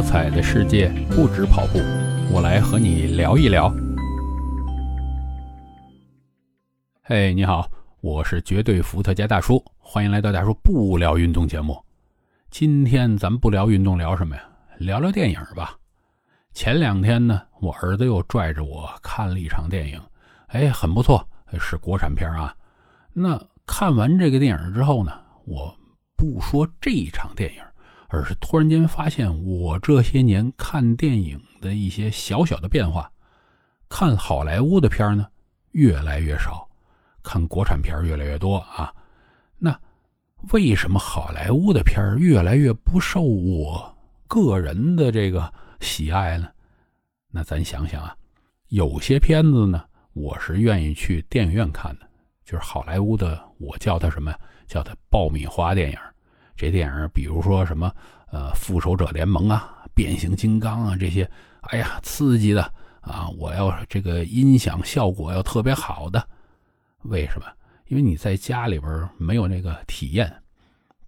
多彩的世界不止跑步，我来和你聊一聊。嘿，你好，我是绝对伏特加大叔，欢迎来到大叔不聊运动节目。今天咱们不聊运动，聊什么呀？聊聊电影吧。前两天呢，我儿子又拽着我看了一场电影，哎，很不错，是国产片啊。那看完这个电影之后呢，我不说这一场电影。而是突然间发现，我这些年看电影的一些小小的变化，看好莱坞的片呢越来越少，看国产片越来越多啊。那为什么好莱坞的片越来越不受我个人的这个喜爱呢？那咱想想啊，有些片子呢，我是愿意去电影院看的，就是好莱坞的，我叫它什么？叫它爆米花电影。这电影，比如说什么，呃，复仇者联盟啊，变形金刚啊，这些，哎呀，刺激的啊！我要这个音响效果要特别好的，为什么？因为你在家里边没有那个体验。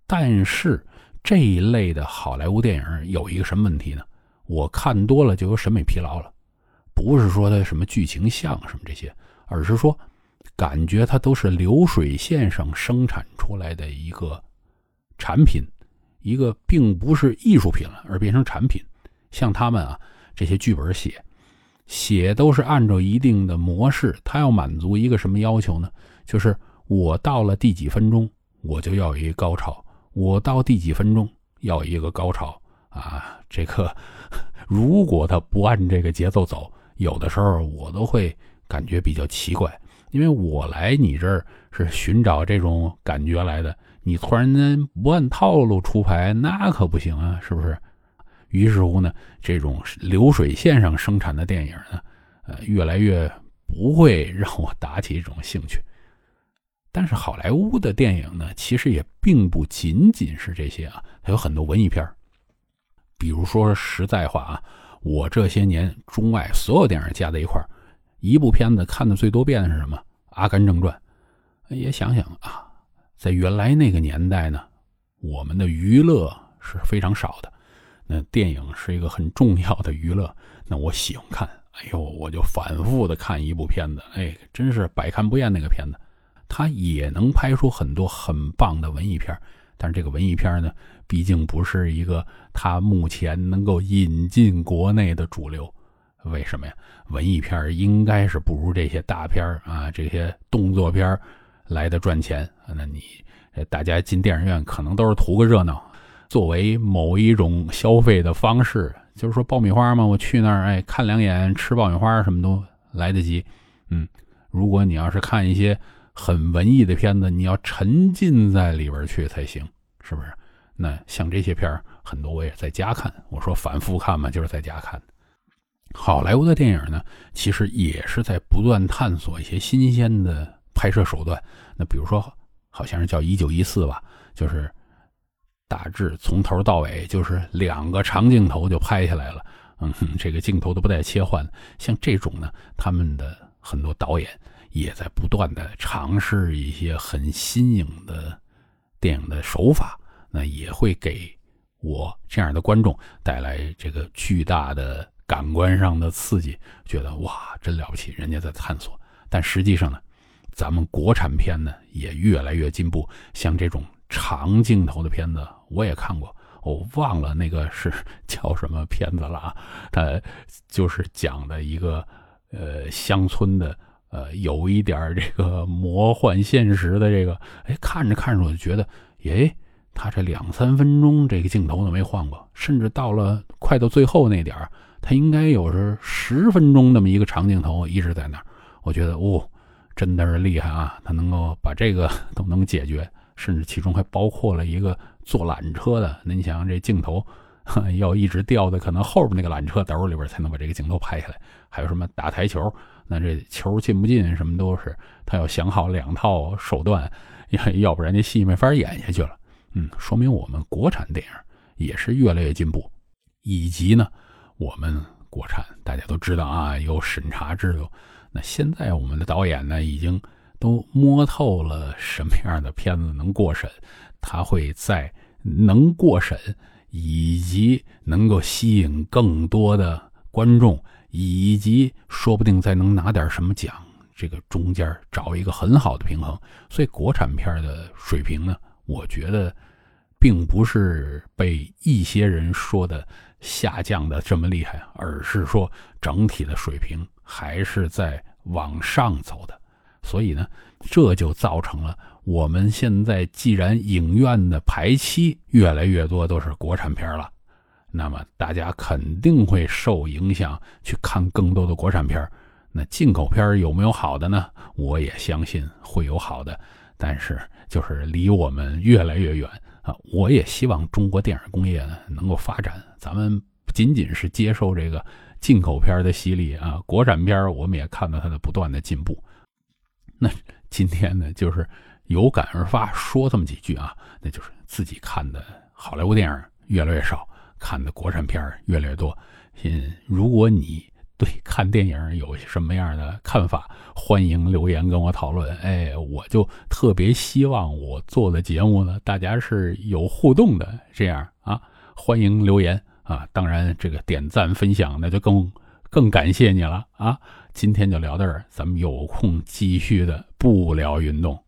但是这一类的好莱坞电影有一个什么问题呢？我看多了就有审美疲劳了，不是说它什么剧情像什么这些，而是说感觉它都是流水线上生产出来的一个。产品，一个并不是艺术品了，而变成产品。像他们啊，这些剧本写，写都是按照一定的模式。他要满足一个什么要求呢？就是我到了第几分钟，我就要一个高潮；我到第几分钟要一个高潮啊！这个如果他不按这个节奏走，有的时候我都会感觉比较奇怪，因为我来你这儿是寻找这种感觉来的。你突然间不按套路出牌，那可不行啊，是不是？于是乎呢，这种流水线上生产的电影呢，呃，越来越不会让我打起这种兴趣。但是好莱坞的电影呢，其实也并不仅仅是这些啊，它有很多文艺片比如说实在话啊，我这些年中外所有电影加在一块儿一部片子看的最多遍的是什么？《阿甘正传》。也想想啊。在原来那个年代呢，我们的娱乐是非常少的，那电影是一个很重要的娱乐。那我喜欢看，哎呦，我就反复的看一部片子，哎，真是百看不厌那个片子。它也能拍出很多很棒的文艺片，但是这个文艺片呢，毕竟不是一个它目前能够引进国内的主流。为什么呀？文艺片应该是不如这些大片啊，这些动作片来的赚钱，那你大家进电影院可能都是图个热闹，作为某一种消费的方式，就是说爆米花嘛，我去那儿哎看两眼，吃爆米花什么都来得及。嗯，如果你要是看一些很文艺的片子，你要沉浸在里边去才行，是不是？那像这些片，很多我也在家看，我说反复看嘛，就是在家看。好莱坞的电影呢，其实也是在不断探索一些新鲜的。拍摄手段，那比如说，好像是叫《一九一四》吧，就是大致从头到尾就是两个长镜头就拍下来了，嗯，这个镜头都不带切换。像这种呢，他们的很多导演也在不断的尝试一些很新颖的电影的手法，那也会给我这样的观众带来这个巨大的感官上的刺激，觉得哇，真了不起，人家在探索。但实际上呢？咱们国产片呢也越来越进步，像这种长镜头的片子我也看过，我忘了那个是叫什么片子了啊？它就是讲的一个呃乡村的呃有一点这个魔幻现实的这个，哎看着看着我就觉得，哎，他这两三分钟这个镜头都没换过，甚至到了快到最后那点儿，他应该有是十分钟那么一个长镜头一直在那儿，我觉得哦。真的是厉害啊！他能够把这个都能解决，甚至其中还包括了一个坐缆车的。您想，这镜头 要一直掉在可能后边那个缆车兜里边，才能把这个镜头拍下来。还有什么打台球，那这球进不进，什么都是他要想好两套手段，要要不然这戏没法演下去了。嗯，说明我们国产电影也是越来越进步，以及呢，我们国产大家都知道啊，有审查制度。那现在我们的导演呢，已经都摸透了什么样的片子能过审，他会在能过审以及能够吸引更多的观众，以及说不定再能拿点什么奖，这个中间找一个很好的平衡。所以国产片的水平呢，我觉得并不是被一些人说的下降的这么厉害，而是说整体的水平还是在往上走的。所以呢，这就造成了我们现在既然影院的排期越来越多都是国产片了，那么大家肯定会受影响去看更多的国产片。那进口片有没有好的呢？我也相信会有好的，但是就是离我们越来越远啊！我也希望中国电影工业呢能够发展，咱们不仅仅是接受这个进口片的洗礼啊，国产片我们也看到它的不断的进步。那今天呢，就是有感而发，说这么几句啊，那就是自己看的好莱坞电影越来越少，看的国产片越来越多。嗯，如果你对看电影有什么样的看法，欢迎留言跟我讨论。哎，我就特别希望我做的节目呢，大家是有互动的，这样啊，欢迎留言啊。当然，这个点赞分享那就更更感谢你了啊。今天就聊到这儿，咱们有空继续的不聊运动。